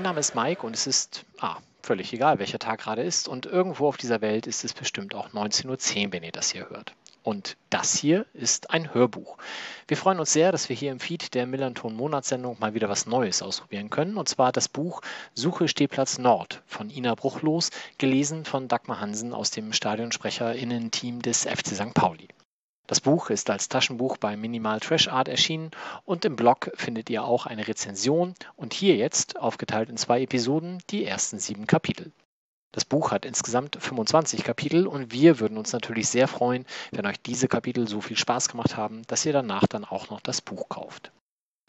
mein Name ist Mike und es ist ah, völlig egal, welcher Tag gerade ist. Und irgendwo auf dieser Welt ist es bestimmt auch 19.10 Uhr, wenn ihr das hier hört. Und das hier ist ein Hörbuch. Wir freuen uns sehr, dass wir hier im Feed der Millanton Monatssendung mal wieder was Neues ausprobieren können. Und zwar das Buch Suche Stehplatz Nord von Ina Bruchlos, gelesen von Dagmar Hansen aus dem Stadionsprecherinnen-Team des FC St. Pauli. Das Buch ist als Taschenbuch bei Minimal Trash Art erschienen und im Blog findet ihr auch eine Rezension und hier jetzt, aufgeteilt in zwei Episoden, die ersten sieben Kapitel. Das Buch hat insgesamt 25 Kapitel und wir würden uns natürlich sehr freuen, wenn euch diese Kapitel so viel Spaß gemacht haben, dass ihr danach dann auch noch das Buch kauft.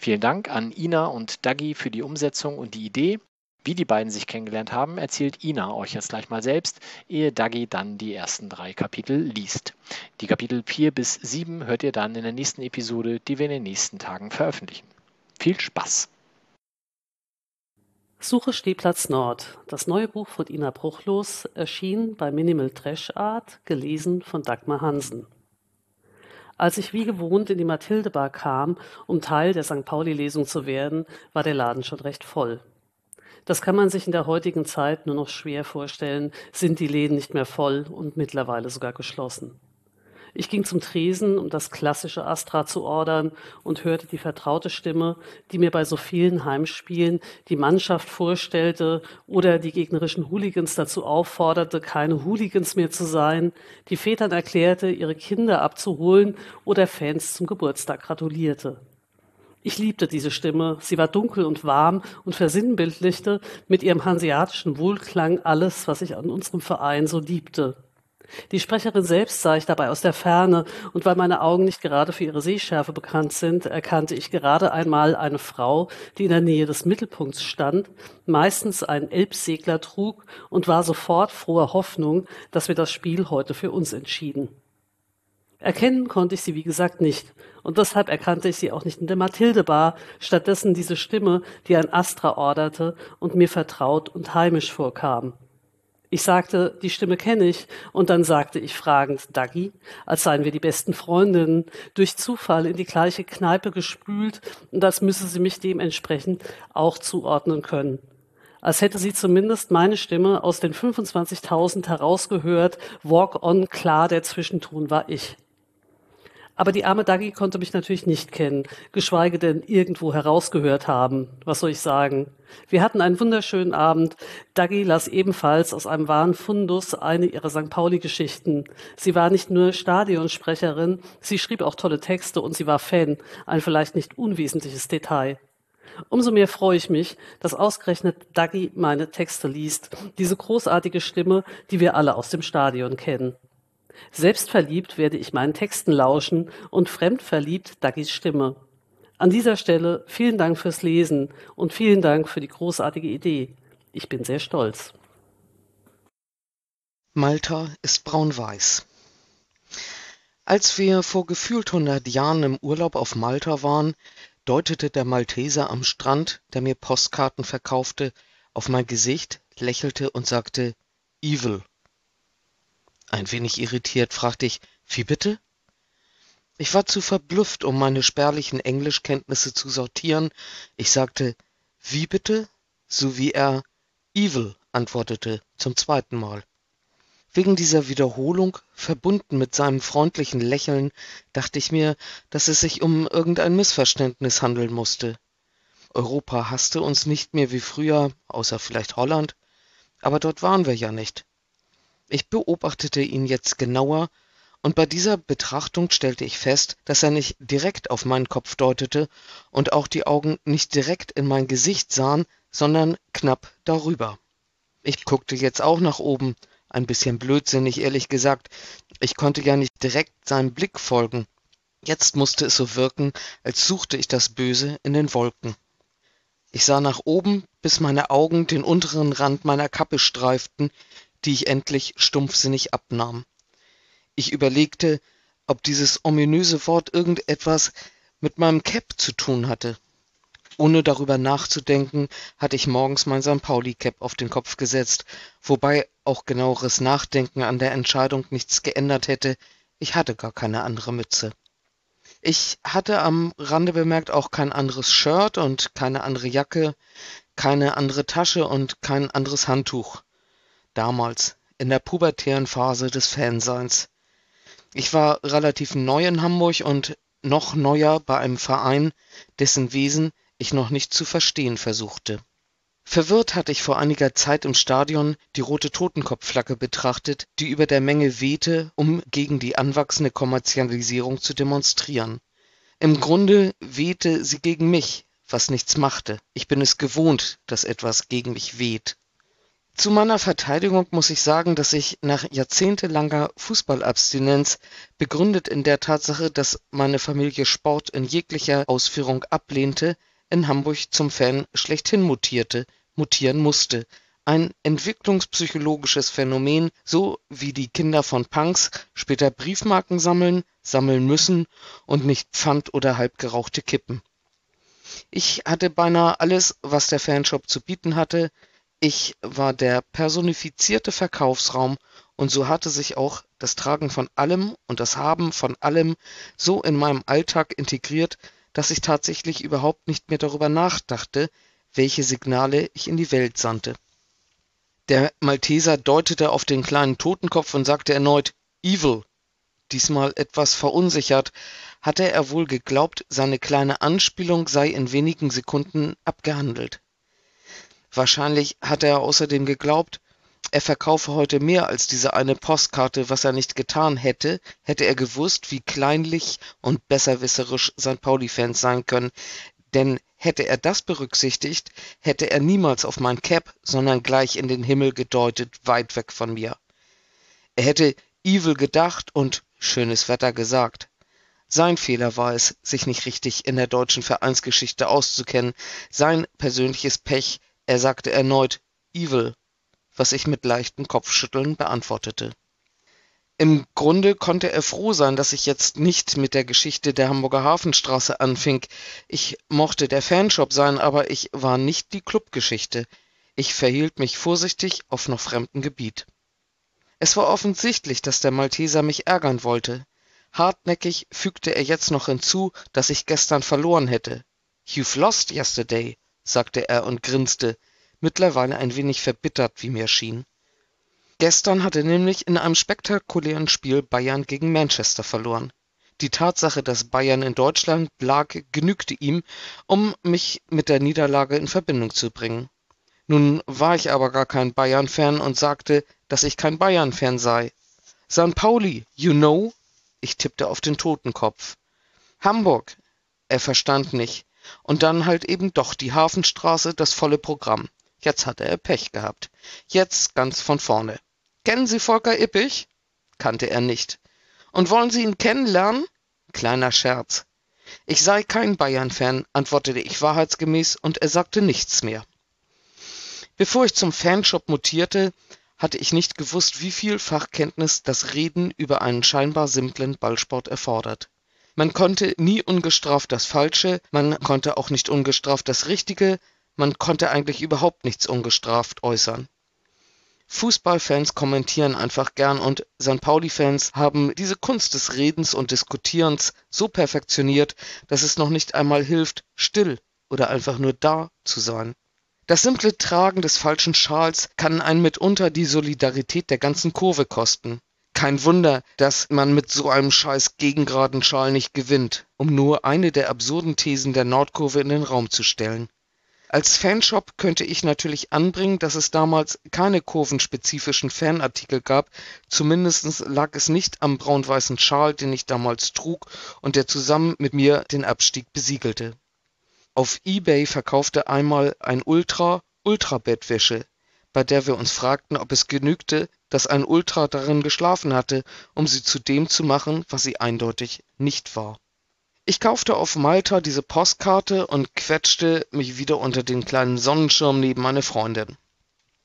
Vielen Dank an Ina und Dagi für die Umsetzung und die Idee. Wie die beiden sich kennengelernt haben, erzählt Ina euch jetzt gleich mal selbst, ehe Dagi dann die ersten drei Kapitel liest. Die Kapitel 4 bis 7 hört ihr dann in der nächsten Episode, die wir in den nächsten Tagen veröffentlichen. Viel Spaß! Suche Stehplatz Nord. Das neue Buch von Ina Bruchlos erschien bei Minimal Trash Art, gelesen von Dagmar Hansen. Als ich wie gewohnt in die Mathildebar kam, um Teil der St. Pauli-Lesung zu werden, war der Laden schon recht voll. Das kann man sich in der heutigen Zeit nur noch schwer vorstellen, sind die Läden nicht mehr voll und mittlerweile sogar geschlossen. Ich ging zum Tresen, um das klassische Astra zu ordern und hörte die vertraute Stimme, die mir bei so vielen Heimspielen die Mannschaft vorstellte oder die gegnerischen Hooligans dazu aufforderte, keine Hooligans mehr zu sein, die Vätern erklärte, ihre Kinder abzuholen oder Fans zum Geburtstag gratulierte. Ich liebte diese Stimme. Sie war dunkel und warm und versinnbildlichte mit ihrem hanseatischen Wohlklang alles, was ich an unserem Verein so liebte. Die Sprecherin selbst sah ich dabei aus der Ferne, und weil meine Augen nicht gerade für ihre Sehschärfe bekannt sind, erkannte ich gerade einmal eine Frau, die in der Nähe des Mittelpunkts stand, meistens einen Elbsegler trug und war sofort froher Hoffnung, dass wir das Spiel heute für uns entschieden. Erkennen konnte ich sie, wie gesagt, nicht. Und deshalb erkannte ich sie auch nicht in der Mathilde-Bar, stattdessen diese Stimme, die ein Astra orderte und mir vertraut und heimisch vorkam. Ich sagte, die Stimme kenne ich, und dann sagte ich fragend, Daggy, als seien wir die besten Freundinnen, durch Zufall in die gleiche Kneipe gespült, und als müsse sie mich dementsprechend auch zuordnen können. Als hätte sie zumindest meine Stimme aus den 25.000 herausgehört, Walk on, klar, der Zwischenton war ich. Aber die arme Dagi konnte mich natürlich nicht kennen, geschweige denn irgendwo herausgehört haben. Was soll ich sagen? Wir hatten einen wunderschönen Abend. Dagi las ebenfalls aus einem wahren Fundus eine ihrer St. Pauli-Geschichten. Sie war nicht nur Stadionsprecherin, sie schrieb auch tolle Texte und sie war Fan. Ein vielleicht nicht unwesentliches Detail. Umso mehr freue ich mich, dass ausgerechnet Dagi meine Texte liest. Diese großartige Stimme, die wir alle aus dem Stadion kennen. Selbstverliebt werde ich meinen Texten lauschen und fremdverliebt Daggis Stimme. An dieser Stelle vielen Dank fürs Lesen und vielen Dank für die großartige Idee. Ich bin sehr stolz. Malta ist braun-weiß. Als wir vor gefühlt hundert Jahren im Urlaub auf Malta waren, deutete der Malteser am Strand, der mir Postkarten verkaufte, auf mein Gesicht, lächelte und sagte Evil. Ein wenig irritiert fragte ich, wie bitte? Ich war zu verblüfft, um meine spärlichen Englischkenntnisse zu sortieren. Ich sagte, wie bitte? So wie er evil antwortete, zum zweiten Mal. Wegen dieser Wiederholung, verbunden mit seinem freundlichen Lächeln, dachte ich mir, dass es sich um irgendein Missverständnis handeln musste. Europa hasste uns nicht mehr wie früher, außer vielleicht Holland, aber dort waren wir ja nicht. Ich beobachtete ihn jetzt genauer, und bei dieser Betrachtung stellte ich fest, dass er nicht direkt auf meinen Kopf deutete und auch die Augen nicht direkt in mein Gesicht sahen, sondern knapp darüber. Ich guckte jetzt auch nach oben, ein bisschen blödsinnig, ehrlich gesagt. Ich konnte ja nicht direkt seinem Blick folgen. Jetzt musste es so wirken, als suchte ich das Böse in den Wolken. Ich sah nach oben, bis meine Augen den unteren Rand meiner Kappe streiften, die ich endlich stumpfsinnig abnahm. Ich überlegte, ob dieses ominöse Wort irgendetwas mit meinem Cap zu tun hatte. Ohne darüber nachzudenken, hatte ich morgens mein St. Pauli-Cap auf den Kopf gesetzt, wobei auch genaueres Nachdenken an der Entscheidung nichts geändert hätte, ich hatte gar keine andere Mütze. Ich hatte am Rande bemerkt auch kein anderes Shirt und keine andere Jacke, keine andere Tasche und kein anderes Handtuch. Damals, in der pubertären Phase des Fanseins. Ich war relativ neu in Hamburg und noch neuer bei einem Verein, dessen Wesen ich noch nicht zu verstehen versuchte. Verwirrt hatte ich vor einiger Zeit im Stadion die rote Totenkopfflagge betrachtet, die über der Menge wehte, um gegen die anwachsende Kommerzialisierung zu demonstrieren. Im Grunde wehte sie gegen mich, was nichts machte. Ich bin es gewohnt, dass etwas gegen mich weht. Zu meiner Verteidigung muss ich sagen, dass ich nach jahrzehntelanger Fußballabstinenz, begründet in der Tatsache, dass meine Familie Sport in jeglicher Ausführung ablehnte, in Hamburg zum Fan schlechthin mutierte, mutieren musste. Ein entwicklungspsychologisches Phänomen, so wie die Kinder von Punks später Briefmarken sammeln, sammeln müssen und nicht Pfand oder halbgerauchte Kippen. Ich hatte beinahe alles, was der Fanshop zu bieten hatte. Ich war der personifizierte Verkaufsraum und so hatte sich auch das Tragen von allem und das Haben von allem so in meinem Alltag integriert, dass ich tatsächlich überhaupt nicht mehr darüber nachdachte, welche Signale ich in die Welt sandte. Der Malteser deutete auf den kleinen Totenkopf und sagte erneut Evil. Diesmal etwas verunsichert, hatte er wohl geglaubt, seine kleine Anspielung sei in wenigen Sekunden abgehandelt. Wahrscheinlich hatte er außerdem geglaubt, er verkaufe heute mehr als diese eine Postkarte, was er nicht getan hätte, hätte er gewusst, wie kleinlich und besserwisserisch St. Pauli-Fans sein können, denn hätte er das berücksichtigt, hätte er niemals auf mein Cap, sondern gleich in den Himmel gedeutet, weit weg von mir. Er hätte Evil gedacht und schönes Wetter gesagt. Sein Fehler war es, sich nicht richtig in der deutschen Vereinsgeschichte auszukennen, sein persönliches Pech, er sagte erneut Evil was ich mit leichtem Kopfschütteln beantwortete. Im Grunde konnte er froh sein, dass ich jetzt nicht mit der Geschichte der Hamburger Hafenstraße anfing. Ich mochte der Fanshop sein, aber ich war nicht die Clubgeschichte. Ich verhielt mich vorsichtig auf noch fremdem Gebiet. Es war offensichtlich, dass der Malteser mich ärgern wollte. Hartnäckig fügte er jetzt noch hinzu, dass ich gestern verloren hätte. You've lost yesterday, sagte er und grinste mittlerweile ein wenig verbittert, wie mir schien. Gestern hatte nämlich in einem spektakulären Spiel Bayern gegen Manchester verloren. Die Tatsache, dass Bayern in Deutschland lag, genügte ihm, um mich mit der Niederlage in Verbindung zu bringen. Nun war ich aber gar kein Bayern-Fan und sagte, dass ich kein Bayern-Fan sei. St. Pauli, you know? Ich tippte auf den Totenkopf. Hamburg. Er verstand nicht. Und dann halt eben doch die Hafenstraße, das volle Programm. Jetzt hatte er Pech gehabt. Jetzt ganz von vorne. Kennen Sie Volker Ippich? Kannte er nicht. Und wollen Sie ihn kennenlernen? Kleiner Scherz. Ich sei kein Bayern-Fan, antwortete ich wahrheitsgemäß, und er sagte nichts mehr. Bevor ich zum Fanshop mutierte, hatte ich nicht gewusst, wie viel Fachkenntnis das Reden über einen scheinbar simplen Ballsport erfordert. Man konnte nie ungestraft das Falsche, man konnte auch nicht ungestraft das Richtige, man konnte eigentlich überhaupt nichts ungestraft äußern. Fußballfans kommentieren einfach gern und St. Pauli-Fans haben diese Kunst des Redens und Diskutierens so perfektioniert, dass es noch nicht einmal hilft, still oder einfach nur da zu sein. Das simple Tragen des falschen Schals kann einen mitunter die Solidarität der ganzen Kurve kosten. Kein Wunder, dass man mit so einem scheiß gegengraden Schal nicht gewinnt, um nur eine der absurden Thesen der Nordkurve in den Raum zu stellen. Als Fanshop könnte ich natürlich anbringen, dass es damals keine kurvenspezifischen Fanartikel gab, zumindest lag es nicht am braun-weißen Schal, den ich damals trug und der zusammen mit mir den Abstieg besiegelte. Auf eBay verkaufte einmal ein Ultra Ultrabettwäsche, bei der wir uns fragten, ob es genügte, dass ein Ultra darin geschlafen hatte, um sie zu dem zu machen, was sie eindeutig nicht war ich kaufte auf Malta diese Postkarte und quetschte mich wieder unter den kleinen Sonnenschirm neben meine Freundin.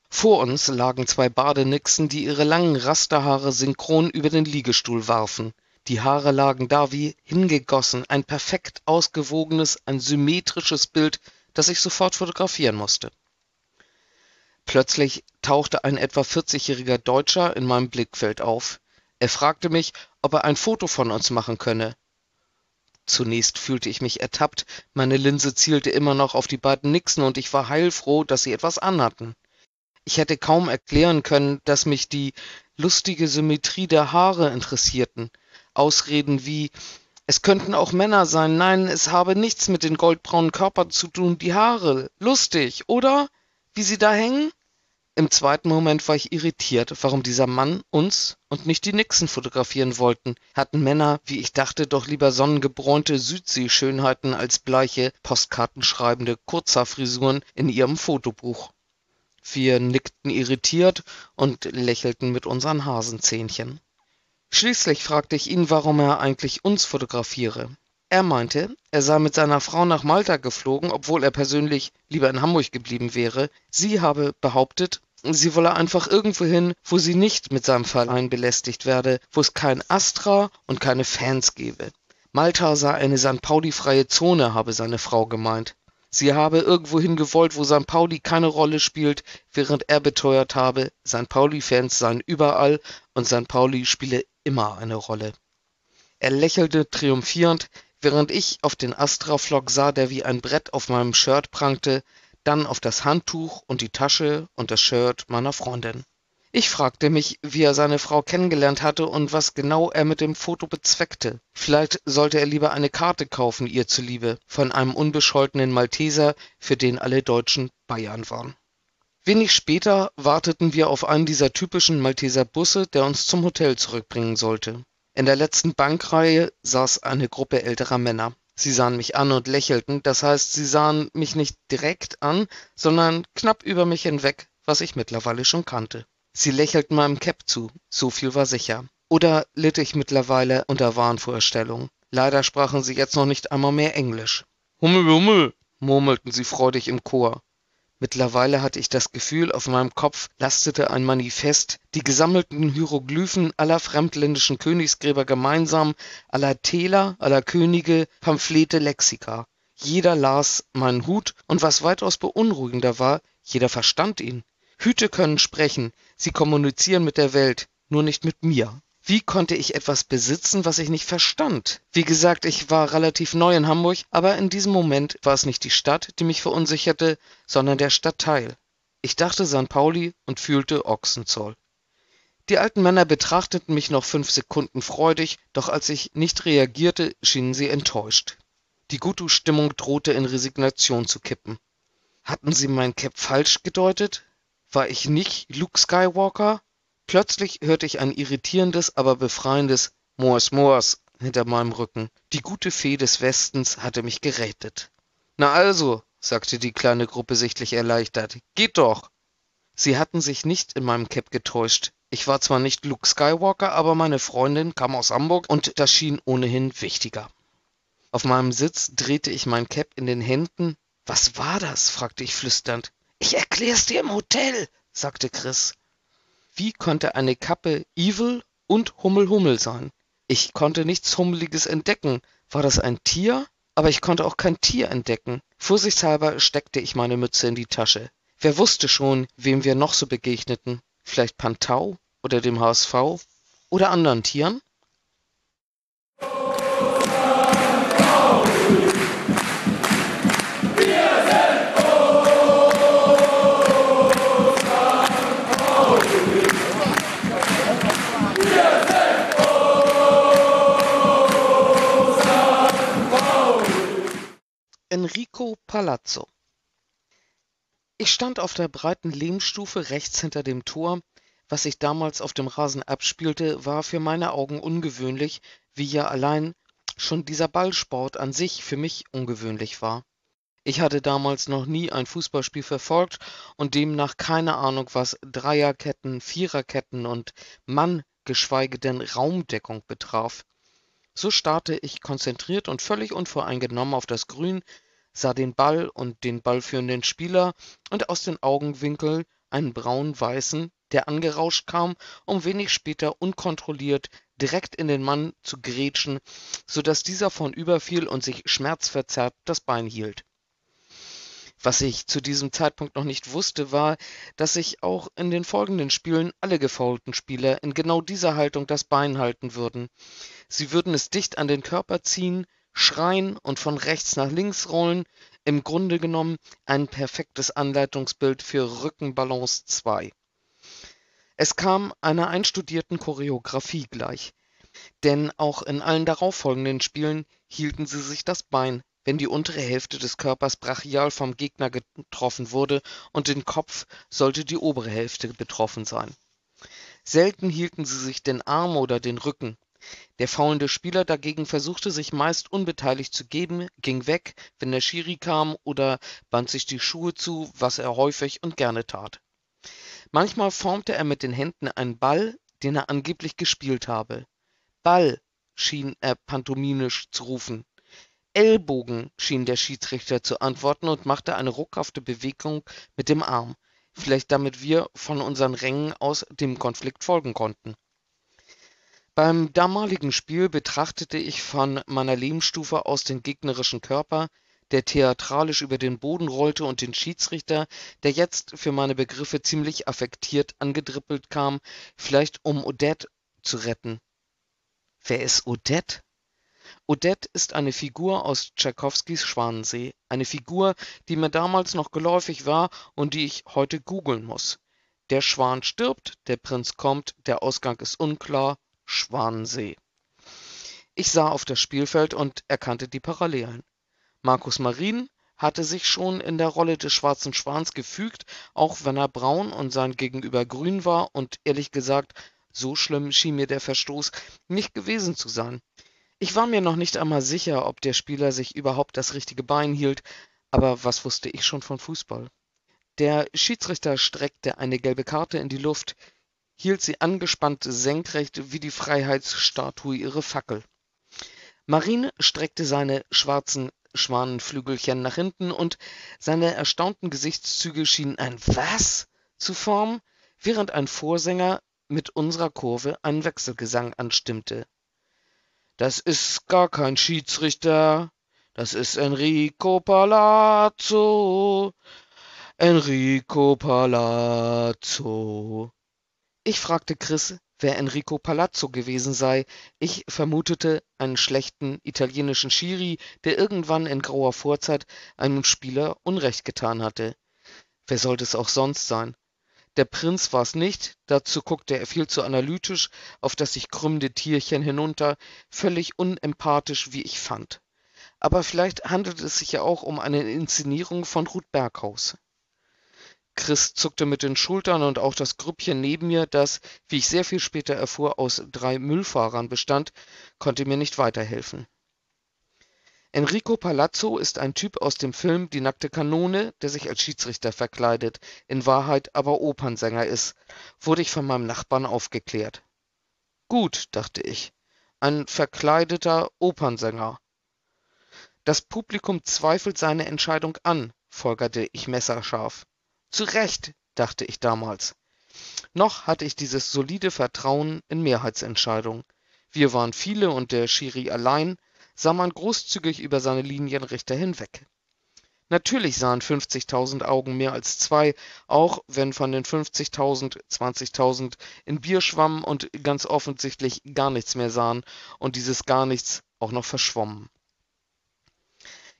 Vor uns lagen zwei Badenixen, die ihre langen Rasterhaare synchron über den Liegestuhl warfen. Die Haare lagen da wie hingegossen, ein perfekt ausgewogenes, ein symmetrisches Bild das ich sofort fotografieren musste. Plötzlich tauchte ein etwa 40-jähriger Deutscher in meinem Blickfeld auf. Er fragte mich, ob er ein Foto von uns machen könne. Zunächst fühlte ich mich ertappt, meine Linse zielte immer noch auf die beiden Nixen und ich war heilfroh, dass sie etwas anhatten. Ich hätte kaum erklären können, dass mich die lustige Symmetrie der Haare interessierten. Ausreden wie es könnten auch Männer sein, nein, es habe nichts mit den goldbraunen Körpern zu tun, die Haare, lustig, oder? Wie sie da hängen? Im zweiten Moment war ich irritiert, warum dieser Mann uns und nicht die Nixon fotografieren wollten. Hatten Männer, wie ich dachte, doch lieber sonnengebräunte Südseeschönheiten als bleiche, postkartenschreibende Kurzhaarfrisuren in ihrem Fotobuch. Wir nickten irritiert und lächelten mit unseren Hasenzähnchen. Schließlich fragte ich ihn, warum er eigentlich uns fotografiere. Er meinte, er sei mit seiner Frau nach Malta geflogen, obwohl er persönlich lieber in Hamburg geblieben wäre. Sie habe behauptet, Sie wolle einfach irgendwo hin, wo sie nicht mit seinem Verein belästigt werde, wo es kein Astra und keine Fans gebe. Malta sei eine St. Pauli-freie Zone, habe seine Frau gemeint. Sie habe irgendwohin gewollt, wo St. Pauli keine Rolle spielt, während er beteuert habe, St. Pauli-Fans seien überall und St. Pauli spiele immer eine Rolle. Er lächelte triumphierend, während ich auf den Astra-Flock sah, der wie ein Brett auf meinem Shirt prangte, dann auf das Handtuch und die Tasche und das Shirt meiner Freundin. Ich fragte mich, wie er seine Frau kennengelernt hatte und was genau er mit dem Foto bezweckte. Vielleicht sollte er lieber eine Karte kaufen, ihr zuliebe, von einem unbescholtenen Malteser, für den alle Deutschen Bayern waren. Wenig später warteten wir auf einen dieser typischen Malteser Busse, der uns zum Hotel zurückbringen sollte. In der letzten Bankreihe saß eine Gruppe älterer Männer. Sie sahen mich an und lächelten, das heißt, sie sahen mich nicht direkt an, sondern knapp über mich hinweg, was ich mittlerweile schon kannte. Sie lächelten meinem Cap zu, so viel war sicher. Oder litt ich mittlerweile unter Wahnvorstellungen? Leider sprachen sie jetzt noch nicht einmal mehr Englisch. Hummel, Hummel, murmelten sie freudig im Chor. Mittlerweile hatte ich das Gefühl, auf meinem Kopf lastete ein Manifest, die gesammelten Hieroglyphen aller fremdländischen Königsgräber gemeinsam, aller Täler, aller Könige, Pamphlete, Lexika. Jeder las meinen Hut, und was weitaus beunruhigender war, jeder verstand ihn. Hüte können sprechen, sie kommunizieren mit der Welt, nur nicht mit mir. Wie konnte ich etwas besitzen, was ich nicht verstand? Wie gesagt, ich war relativ neu in Hamburg, aber in diesem Moment war es nicht die Stadt, die mich verunsicherte, sondern der Stadtteil. Ich dachte St. Pauli und fühlte Ochsenzoll. Die alten Männer betrachteten mich noch fünf Sekunden freudig, doch als ich nicht reagierte, schienen sie enttäuscht. Die Gutu-Stimmung drohte in Resignation zu kippen. Hatten sie mein Cap falsch gedeutet? War ich nicht Luke Skywalker? Plötzlich hörte ich ein irritierendes, aber befreiendes Moors Moors hinter meinem Rücken. Die gute Fee des Westens hatte mich gerettet. Na also, sagte die kleine Gruppe sichtlich erleichtert, geht doch. Sie hatten sich nicht in meinem Cap getäuscht. Ich war zwar nicht Luke Skywalker, aber meine Freundin kam aus Hamburg und das schien ohnehin wichtiger. Auf meinem Sitz drehte ich mein Cap in den Händen. Was war das? fragte ich flüsternd. Ich erklär's dir im Hotel, sagte Chris. Wie konnte eine Kappe Evil und Hummel Hummel sein? Ich konnte nichts Hummeliges entdecken. War das ein Tier? Aber ich konnte auch kein Tier entdecken. Vorsichtshalber steckte ich meine Mütze in die Tasche. Wer wusste schon, wem wir noch so begegneten? Vielleicht Pantau oder dem HSV oder anderen Tieren? Enrico Palazzo Ich stand auf der breiten Lehmstufe rechts hinter dem Tor. Was sich damals auf dem Rasen abspielte, war für meine Augen ungewöhnlich, wie ja allein schon dieser Ballsport an sich für mich ungewöhnlich war. Ich hatte damals noch nie ein Fußballspiel verfolgt und demnach keine Ahnung, was Dreierketten, Viererketten und Mann, geschweige denn Raumdeckung betraf. So starrte ich konzentriert und völlig unvoreingenommen auf das Grün, sah den Ball und den ballführenden Spieler und aus den Augenwinkeln einen braun-weißen, der angerauscht kam, um wenig später unkontrolliert direkt in den Mann zu grätschen, so dass dieser vornüberfiel und sich schmerzverzerrt das Bein hielt. Was ich zu diesem Zeitpunkt noch nicht wusste, war, dass sich auch in den folgenden Spielen alle gefoulten Spieler in genau dieser Haltung das Bein halten würden. Sie würden es dicht an den Körper ziehen, schreien und von rechts nach links rollen, im Grunde genommen ein perfektes Anleitungsbild für Rückenbalance 2. Es kam einer einstudierten Choreografie gleich, denn auch in allen darauffolgenden Spielen hielten sie sich das Bein wenn die untere Hälfte des Körpers brachial vom Gegner getroffen wurde und den Kopf sollte die obere Hälfte betroffen sein. Selten hielten sie sich den Arm oder den Rücken. Der faulende Spieler dagegen versuchte sich meist unbeteiligt zu geben, ging weg, wenn der Schiri kam oder band sich die Schuhe zu, was er häufig und gerne tat. Manchmal formte er mit den Händen einen Ball, den er angeblich gespielt habe. Ball, schien er pantomimisch zu rufen. Ellbogen, schien der Schiedsrichter zu antworten und machte eine ruckhafte Bewegung mit dem Arm, vielleicht damit wir von unseren Rängen aus dem Konflikt folgen konnten. Beim damaligen Spiel betrachtete ich von meiner Lebensstufe aus den gegnerischen Körper, der theatralisch über den Boden rollte, und den Schiedsrichter, der jetzt für meine Begriffe ziemlich affektiert angedribbelt kam, vielleicht um Odette zu retten. Wer ist Odette? Odette ist eine Figur aus Tschaikowskis Schwanensee, eine Figur, die mir damals noch geläufig war und die ich heute googeln muss. Der Schwan stirbt, der Prinz kommt, der Ausgang ist unklar, Schwanensee. Ich sah auf das Spielfeld und erkannte die Parallelen. Markus Marin hatte sich schon in der Rolle des schwarzen Schwans gefügt, auch wenn er braun und sein Gegenüber grün war, und ehrlich gesagt, so schlimm schien mir der Verstoß nicht gewesen zu sein. Ich war mir noch nicht einmal sicher, ob der Spieler sich überhaupt das richtige Bein hielt, aber was wusste ich schon von Fußball? Der Schiedsrichter streckte eine gelbe Karte in die Luft, hielt sie angespannt senkrecht wie die Freiheitsstatue ihre Fackel. Marine streckte seine schwarzen Schwanenflügelchen nach hinten und seine erstaunten Gesichtszüge schienen ein Was zu formen, während ein Vorsänger mit unserer Kurve einen Wechselgesang anstimmte. Das ist gar kein Schiedsrichter, das ist Enrico Palazzo. Enrico Palazzo. Ich fragte Chris, wer Enrico Palazzo gewesen sei. Ich vermutete einen schlechten italienischen Schiri, der irgendwann in grauer Vorzeit einem Spieler Unrecht getan hatte. Wer sollte es auch sonst sein? Der Prinz war's nicht, dazu guckte er viel zu analytisch auf das sich krümmende Tierchen hinunter, völlig unempathisch, wie ich fand. Aber vielleicht handelt es sich ja auch um eine Inszenierung von Ruth Berghaus. Chris zuckte mit den Schultern und auch das Grüppchen neben mir, das, wie ich sehr viel später erfuhr, aus drei Müllfahrern bestand, konnte mir nicht weiterhelfen. Enrico Palazzo ist ein Typ aus dem Film Die nackte Kanone, der sich als Schiedsrichter verkleidet, in Wahrheit aber Opernsänger ist, wurde ich von meinem Nachbarn aufgeklärt. Gut, dachte ich, ein verkleideter Opernsänger. Das Publikum zweifelt seine Entscheidung an, folgerte ich messerscharf. Zu Recht, dachte ich damals. Noch hatte ich dieses solide Vertrauen in Mehrheitsentscheidungen. Wir waren viele und der Schiri allein, sah man großzügig über seine Linienrichter hinweg. Natürlich sahen 50.000 Augen mehr als zwei, auch wenn von den 50.000 20.000 in Bier schwammen und ganz offensichtlich gar nichts mehr sahen und dieses gar nichts auch noch verschwommen.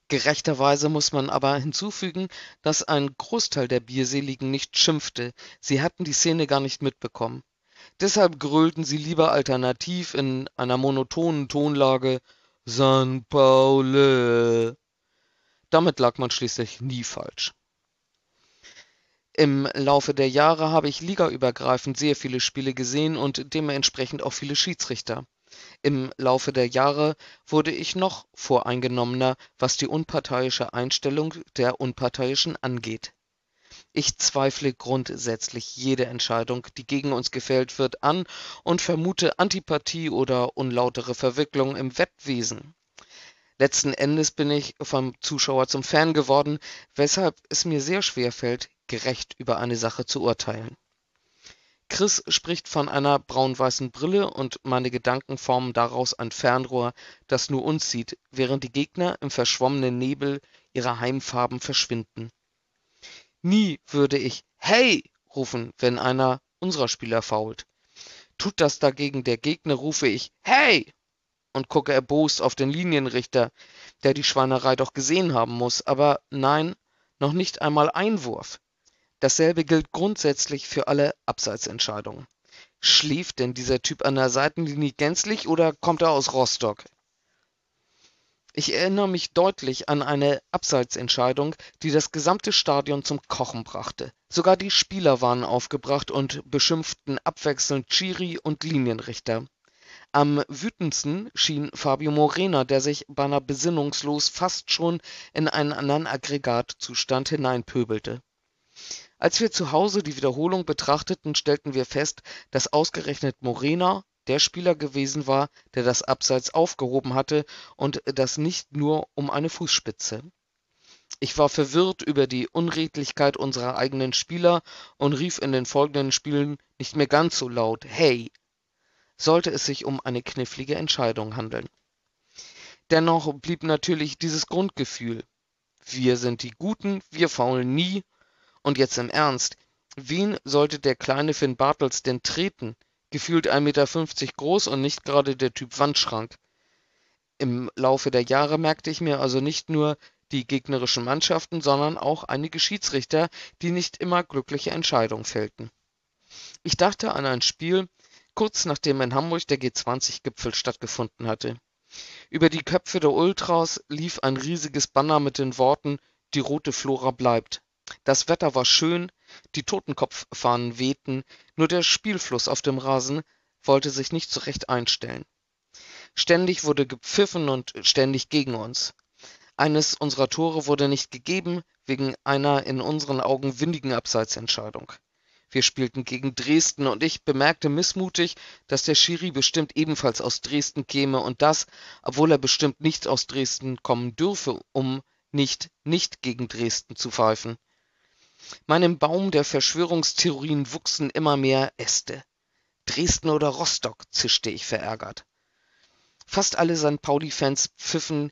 Gerechterweise muss man aber hinzufügen, dass ein Großteil der Bierseligen nicht schimpfte, sie hatten die Szene gar nicht mitbekommen. Deshalb grölten sie lieber alternativ in einer monotonen Tonlage San Paule. Damit lag man schließlich nie falsch. Im Laufe der Jahre habe ich ligaübergreifend sehr viele Spiele gesehen und dementsprechend auch viele Schiedsrichter. Im Laufe der Jahre wurde ich noch voreingenommener, was die unparteiische Einstellung der Unparteiischen angeht. Ich zweifle grundsätzlich jede Entscheidung, die gegen uns gefällt wird, an und vermute Antipathie oder unlautere Verwicklung im Wettwesen. Letzten Endes bin ich vom Zuschauer zum Fan geworden, weshalb es mir sehr schwer fällt, gerecht über eine Sache zu urteilen. Chris spricht von einer braun-weißen Brille und meine Gedanken formen daraus ein Fernrohr, das nur uns sieht, während die Gegner im verschwommenen Nebel ihrer Heimfarben verschwinden. Nie würde ich Hey rufen, wenn einer unserer Spieler fault. Tut das dagegen der Gegner, rufe ich Hey und gucke erbost auf den Linienrichter, der die Schweinerei doch gesehen haben muss. Aber nein, noch nicht einmal Einwurf. Dasselbe gilt grundsätzlich für alle Abseitsentscheidungen. Schläft denn dieser Typ an der Seitenlinie gänzlich oder kommt er aus Rostock? Ich erinnere mich deutlich an eine Abseitsentscheidung, die das gesamte Stadion zum Kochen brachte. Sogar die Spieler waren aufgebracht und beschimpften abwechselnd Schiri und Linienrichter. Am wütendsten schien Fabio Morena, der sich beinahe besinnungslos fast schon in einen anderen Aggregatzustand hineinpöbelte. Als wir zu Hause die Wiederholung betrachteten, stellten wir fest, dass ausgerechnet Morena der Spieler gewesen war, der das Abseits aufgehoben hatte und das nicht nur um eine Fußspitze. Ich war verwirrt über die Unredlichkeit unserer eigenen Spieler und rief in den folgenden Spielen nicht mehr ganz so laut Hey, sollte es sich um eine knifflige Entscheidung handeln. Dennoch blieb natürlich dieses Grundgefühl. Wir sind die Guten, wir faulen nie. Und jetzt im Ernst, wen sollte der kleine Finn Bartels denn treten? gefühlt 1,50 Meter groß und nicht gerade der Typ Wandschrank. Im Laufe der Jahre merkte ich mir also nicht nur die gegnerischen Mannschaften, sondern auch einige Schiedsrichter, die nicht immer glückliche Entscheidungen fällten. Ich dachte an ein Spiel, kurz nachdem in Hamburg der G20-Gipfel stattgefunden hatte. Über die Köpfe der Ultras lief ein riesiges Banner mit den Worten Die rote Flora bleibt. Das Wetter war schön, die Totenkopffahnen wehten, nur der Spielfluss auf dem Rasen wollte sich nicht so recht einstellen. Ständig wurde gepfiffen und ständig gegen uns. Eines unserer Tore wurde nicht gegeben, wegen einer in unseren Augen windigen Abseitsentscheidung. Wir spielten gegen Dresden und ich bemerkte missmutig, dass der Schiri bestimmt ebenfalls aus Dresden käme und das, obwohl er bestimmt nicht aus Dresden kommen dürfe, um nicht nicht gegen Dresden zu pfeifen. Meinem Baum der Verschwörungstheorien wuchsen immer mehr Äste. Dresden oder Rostock, zischte ich verärgert. Fast alle St. Pauli-Fans pfiffen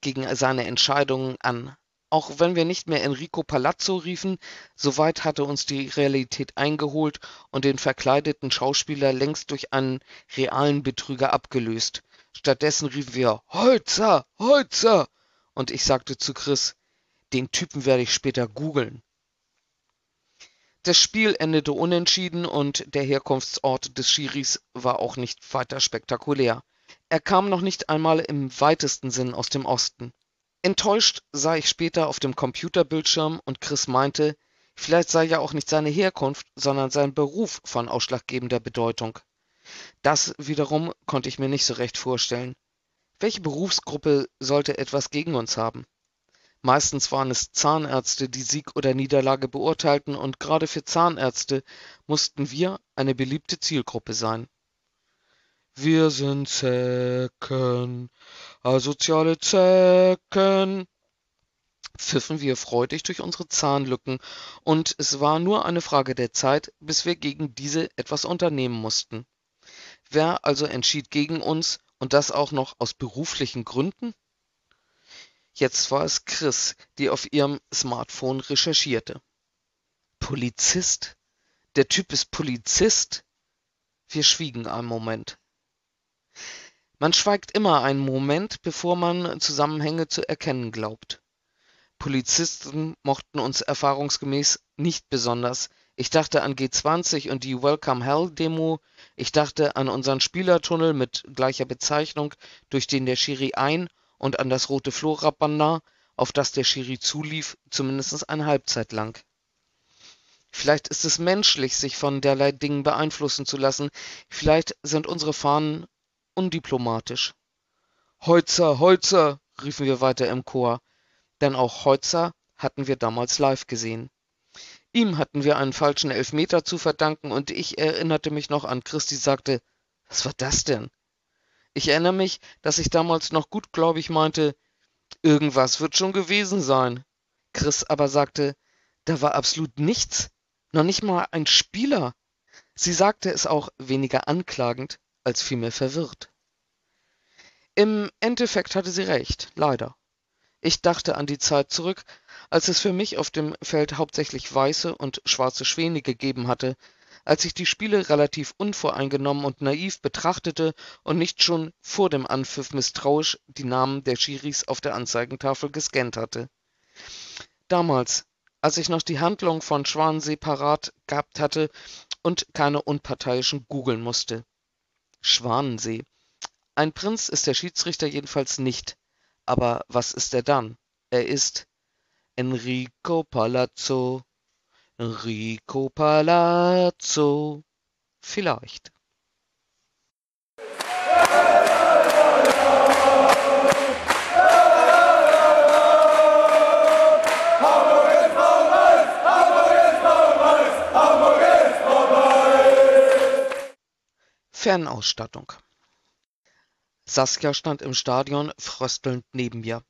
gegen seine Entscheidungen an. Auch wenn wir nicht mehr Enrico Palazzo riefen, soweit hatte uns die Realität eingeholt und den verkleideten Schauspieler längst durch einen realen Betrüger abgelöst. Stattdessen riefen wir Holzer, Holzer! Und ich sagte zu Chris, den Typen werde ich später googeln. Das Spiel endete unentschieden und der Herkunftsort des Schiris war auch nicht weiter spektakulär. Er kam noch nicht einmal im weitesten Sinn aus dem Osten. Enttäuscht sah ich später auf dem Computerbildschirm und Chris meinte, vielleicht sei ja auch nicht seine Herkunft, sondern sein Beruf von ausschlaggebender Bedeutung. Das wiederum konnte ich mir nicht so recht vorstellen. Welche Berufsgruppe sollte etwas gegen uns haben? Meistens waren es Zahnärzte, die Sieg oder Niederlage beurteilten, und gerade für Zahnärzte mussten wir eine beliebte Zielgruppe sein. Wir sind Zecken, asoziale Zecken, pfiffen wir freudig durch unsere Zahnlücken, und es war nur eine Frage der Zeit, bis wir gegen diese etwas unternehmen mussten. Wer also entschied gegen uns, und das auch noch aus beruflichen Gründen? Jetzt war es Chris, die auf ihrem Smartphone recherchierte. Polizist? Der Typ ist Polizist? Wir schwiegen einen Moment. Man schweigt immer einen Moment, bevor man Zusammenhänge zu erkennen glaubt. Polizisten mochten uns erfahrungsgemäß nicht besonders. Ich dachte an G20 und die Welcome Hell Demo. Ich dachte an unseren Spielertunnel mit gleicher Bezeichnung, durch den der Schiri ein und an das rote Flora-Banner, auf das der Schiri zulief, zumindest eine Halbzeit lang. Vielleicht ist es menschlich, sich von derlei Dingen beeinflussen zu lassen. Vielleicht sind unsere Fahnen undiplomatisch. Heutzer, Heutzer, riefen wir weiter im Chor, denn auch Heutzer hatten wir damals live gesehen. Ihm hatten wir einen falschen Elfmeter zu verdanken und ich erinnerte mich noch an Christi sagte, was war das denn? Ich erinnere mich, dass ich damals noch gutgläubig meinte, irgendwas wird schon gewesen sein. Chris aber sagte, da war absolut nichts, noch nicht mal ein Spieler. Sie sagte es auch weniger anklagend als vielmehr verwirrt. Im Endeffekt hatte sie recht, leider. Ich dachte an die Zeit zurück, als es für mich auf dem Feld hauptsächlich weiße und schwarze Schwäne gegeben hatte, als ich die Spiele relativ unvoreingenommen und naiv betrachtete und nicht schon vor dem Anpfiff misstrauisch die Namen der Schiris auf der Anzeigentafel gescannt hatte. Damals, als ich noch die Handlung von Schwanensee parat gehabt hatte und keine unparteiischen googeln musste. Schwanensee. Ein Prinz ist der Schiedsrichter jedenfalls nicht. Aber was ist er dann? Er ist Enrico Palazzo. Enrico Palazzo. Vielleicht. Fernausstattung. Saskia stand im Stadion fröstelnd neben mir.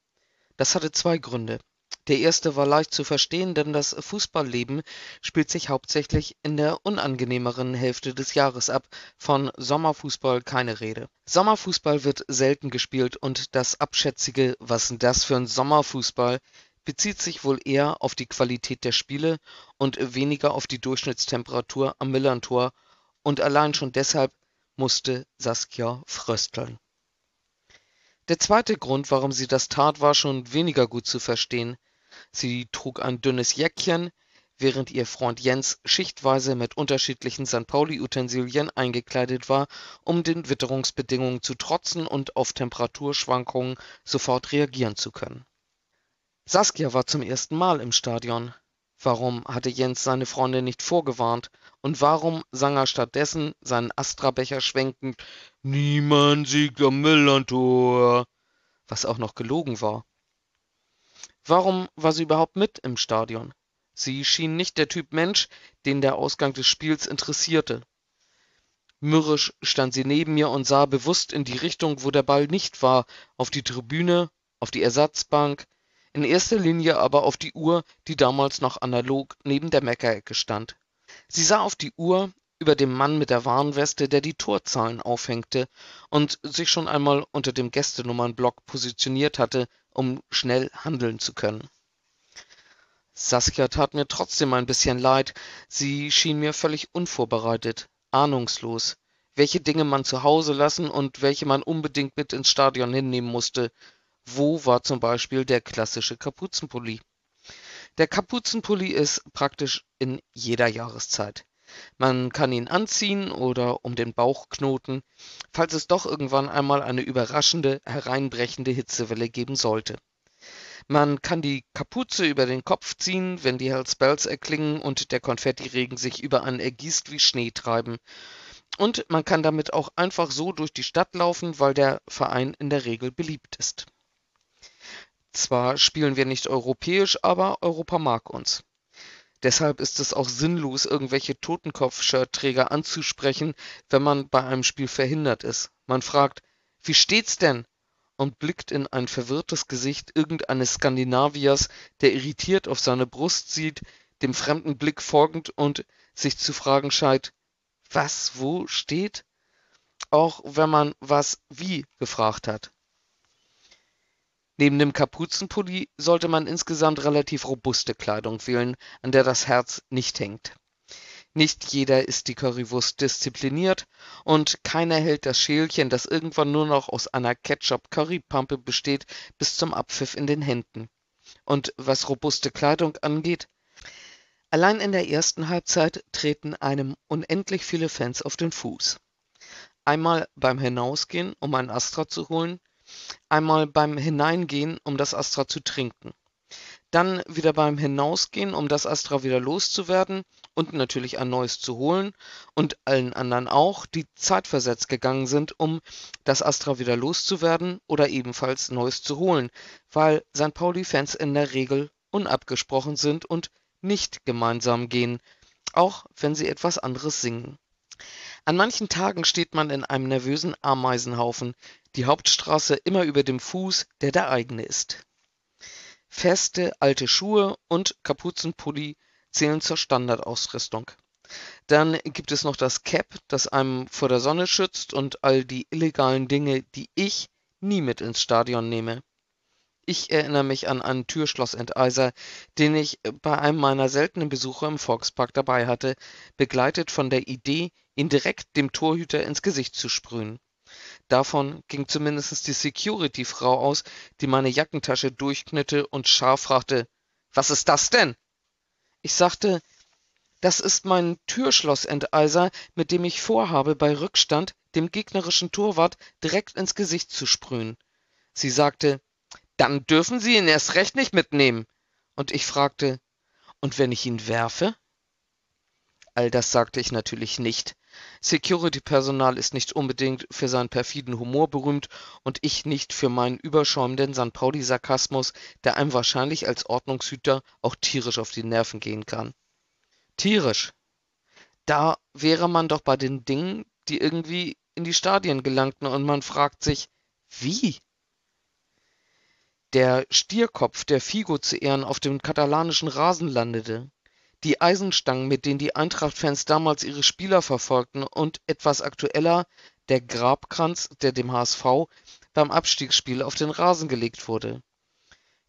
Das hatte zwei Gründe. Der erste war leicht zu verstehen, denn das Fußballleben spielt sich hauptsächlich in der unangenehmeren Hälfte des Jahres ab, von Sommerfußball keine Rede. Sommerfußball wird selten gespielt und das abschätzige Was denn das für ein Sommerfußball bezieht sich wohl eher auf die Qualität der Spiele und weniger auf die Durchschnittstemperatur am Millerntor und allein schon deshalb musste Saskia frösteln. Der zweite Grund, warum sie das tat, war schon weniger gut zu verstehen. Sie trug ein dünnes Jäckchen, während ihr Freund Jens schichtweise mit unterschiedlichen St. Pauli-Utensilien eingekleidet war, um den Witterungsbedingungen zu trotzen und auf Temperaturschwankungen sofort reagieren zu können. Saskia war zum ersten Mal im Stadion. Warum hatte Jens seine Freundin nicht vorgewarnt? Und warum sang er stattdessen, seinen Astra-Becher schwenkend, Niemand siegt am Millantor, was auch noch gelogen war? Warum war sie überhaupt mit im Stadion? Sie schien nicht der Typ Mensch, den der Ausgang des Spiels interessierte. Mürrisch stand sie neben mir und sah bewusst in die Richtung, wo der Ball nicht war, auf die Tribüne, auf die Ersatzbank, in erster Linie aber auf die Uhr, die damals noch analog neben der Meckerecke stand. Sie sah auf die Uhr über dem Mann mit der Warnweste, der die Torzahlen aufhängte und sich schon einmal unter dem Gästenummernblock positioniert hatte, um schnell handeln zu können. Saskia tat mir trotzdem ein bisschen leid. Sie schien mir völlig unvorbereitet, ahnungslos, welche Dinge man zu Hause lassen und welche man unbedingt mit ins Stadion hinnehmen musste, wo war zum Beispiel der klassische Kapuzenpulli? Der Kapuzenpulli ist praktisch in jeder Jahreszeit. Man kann ihn anziehen oder um den Bauch knoten, falls es doch irgendwann einmal eine überraschende, hereinbrechende Hitzewelle geben sollte. Man kann die Kapuze über den Kopf ziehen, wenn die Hells Bells erklingen und der Konfettiregen sich über einen ergießt wie Schnee treiben. Und man kann damit auch einfach so durch die Stadt laufen, weil der Verein in der Regel beliebt ist. Zwar spielen wir nicht europäisch, aber Europa mag uns. Deshalb ist es auch sinnlos, irgendwelche Totenkopf-Shirtträger anzusprechen, wenn man bei einem Spiel verhindert ist. Man fragt, wie steht's denn? und blickt in ein verwirrtes Gesicht irgendeines Skandinaviers, der irritiert auf seine Brust sieht, dem fremden Blick folgend und sich zu fragen scheint, was wo steht? Auch wenn man was wie gefragt hat. Neben dem Kapuzenpulli sollte man insgesamt relativ robuste Kleidung wählen, an der das Herz nicht hängt. Nicht jeder ist die Currywurst diszipliniert und keiner hält das Schälchen, das irgendwann nur noch aus einer Ketchup-Currypampe besteht, bis zum Abpfiff in den Händen. Und was robuste Kleidung angeht, allein in der ersten Halbzeit treten einem unendlich viele Fans auf den Fuß. Einmal beim Hinausgehen, um ein Astra zu holen, Einmal beim Hineingehen, um das Astra zu trinken. Dann wieder beim Hinausgehen, um das Astra wieder loszuwerden und natürlich ein neues zu holen und allen anderen auch, die zeitversetzt gegangen sind, um das Astra wieder loszuwerden oder ebenfalls neues zu holen, weil St. Pauli-Fans in der Regel unabgesprochen sind und nicht gemeinsam gehen, auch wenn sie etwas anderes singen. An manchen Tagen steht man in einem nervösen Ameisenhaufen, die Hauptstraße immer über dem Fuß, der der eigene ist. Feste, alte Schuhe und Kapuzenpulli zählen zur Standardausrüstung. Dann gibt es noch das Cap, das einem vor der Sonne schützt und all die illegalen Dinge, die ich nie mit ins Stadion nehme. Ich erinnere mich an einen Türschlossenteiser, den ich bei einem meiner seltenen Besuche im Volkspark dabei hatte, begleitet von der Idee, ihn direkt dem Torhüter ins Gesicht zu sprühen. Davon ging zumindest die Security-Frau aus, die meine Jackentasche durchknitte und scharf fragte: Was ist das denn? Ich sagte: Das ist mein Türschlossenteiser, mit dem ich vorhabe, bei Rückstand dem gegnerischen Torwart direkt ins Gesicht zu sprühen. Sie sagte: Dann dürfen Sie ihn erst recht nicht mitnehmen. Und ich fragte: Und wenn ich ihn werfe? All das sagte ich natürlich nicht. Security-Personal ist nicht unbedingt für seinen perfiden Humor berühmt und ich nicht für meinen überschäumenden St. Pauli-Sarkasmus, der einem wahrscheinlich als Ordnungshüter auch tierisch auf die Nerven gehen kann. Tierisch. Da wäre man doch bei den Dingen, die irgendwie in die Stadien gelangten und man fragt sich, wie? Der Stierkopf, der Figo zu Ehren auf dem katalanischen Rasen landete, die Eisenstangen, mit denen die Eintracht-Fans damals ihre Spieler verfolgten und etwas aktueller der Grabkranz, der dem HSV beim Abstiegsspiel auf den Rasen gelegt wurde.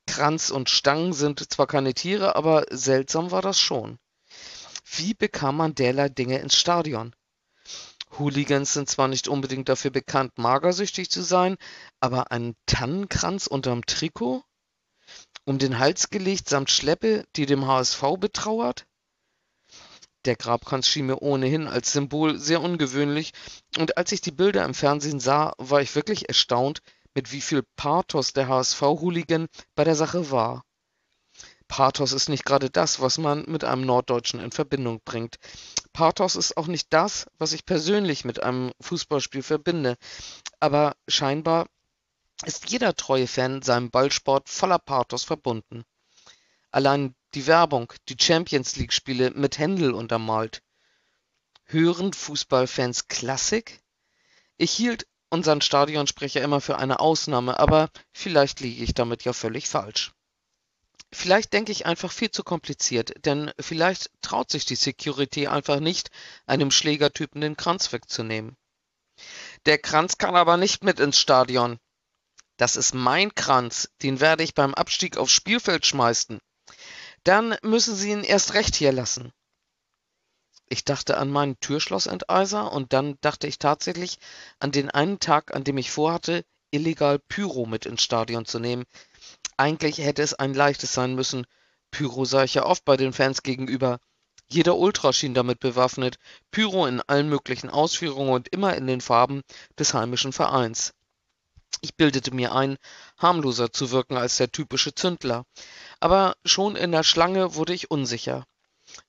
Kranz und Stangen sind zwar keine Tiere, aber seltsam war das schon. Wie bekam man derlei Dinge ins Stadion? Hooligans sind zwar nicht unbedingt dafür bekannt, magersüchtig zu sein, aber ein Tannenkranz unterm Trikot? Um den Hals gelegt samt Schleppe, die dem HSV betrauert? Der Grabkranz schien mir ohnehin als Symbol sehr ungewöhnlich, und als ich die Bilder im Fernsehen sah, war ich wirklich erstaunt, mit wie viel Pathos der HSV-Hooligan bei der Sache war. Pathos ist nicht gerade das, was man mit einem Norddeutschen in Verbindung bringt. Pathos ist auch nicht das, was ich persönlich mit einem Fußballspiel verbinde. Aber scheinbar ist jeder treue Fan seinem Ballsport voller Pathos verbunden. Allein die Werbung, die Champions-League-Spiele mit Händel untermalt. Hören Fußballfans Klassik? Ich hielt unseren Stadionsprecher immer für eine Ausnahme, aber vielleicht liege ich damit ja völlig falsch. Vielleicht denke ich einfach viel zu kompliziert, denn vielleicht traut sich die Security einfach nicht, einem Schlägertypen den Kranz wegzunehmen. Der Kranz kann aber nicht mit ins Stadion, das ist mein Kranz, den werde ich beim Abstieg aufs Spielfeld schmeißen. Dann müssen Sie ihn erst recht hier lassen. Ich dachte an meinen Türschlossenteiser und dann dachte ich tatsächlich an den einen Tag, an dem ich vorhatte, illegal Pyro mit ins Stadion zu nehmen. Eigentlich hätte es ein leichtes sein müssen. Pyro sah ich ja oft bei den Fans gegenüber. Jeder Ultra schien damit bewaffnet, Pyro in allen möglichen Ausführungen und immer in den Farben des heimischen Vereins. Ich bildete mir ein, harmloser zu wirken als der typische Zündler. Aber schon in der Schlange wurde ich unsicher.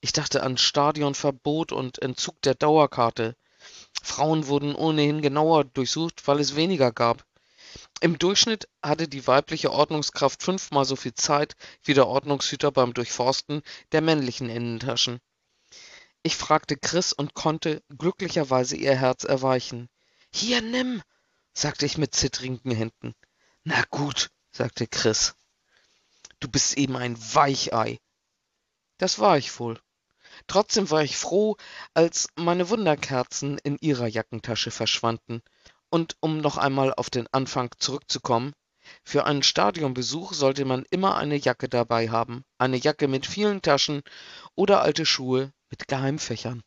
Ich dachte an Stadionverbot und Entzug der Dauerkarte. Frauen wurden ohnehin genauer durchsucht, weil es weniger gab. Im Durchschnitt hatte die weibliche Ordnungskraft fünfmal so viel Zeit wie der Ordnungshüter beim Durchforsten der männlichen Innentaschen. Ich fragte Chris und konnte glücklicherweise ihr Herz erweichen. Hier, nimm, sagte ich mit zittrigen Händen. Na gut, sagte Chris. Du bist eben ein Weichei. Das war ich wohl. Trotzdem war ich froh, als meine Wunderkerzen in ihrer Jackentasche verschwanden. Und um noch einmal auf den Anfang zurückzukommen, für einen Stadionbesuch sollte man immer eine Jacke dabei haben, eine Jacke mit vielen Taschen oder alte Schuhe mit Geheimfächern.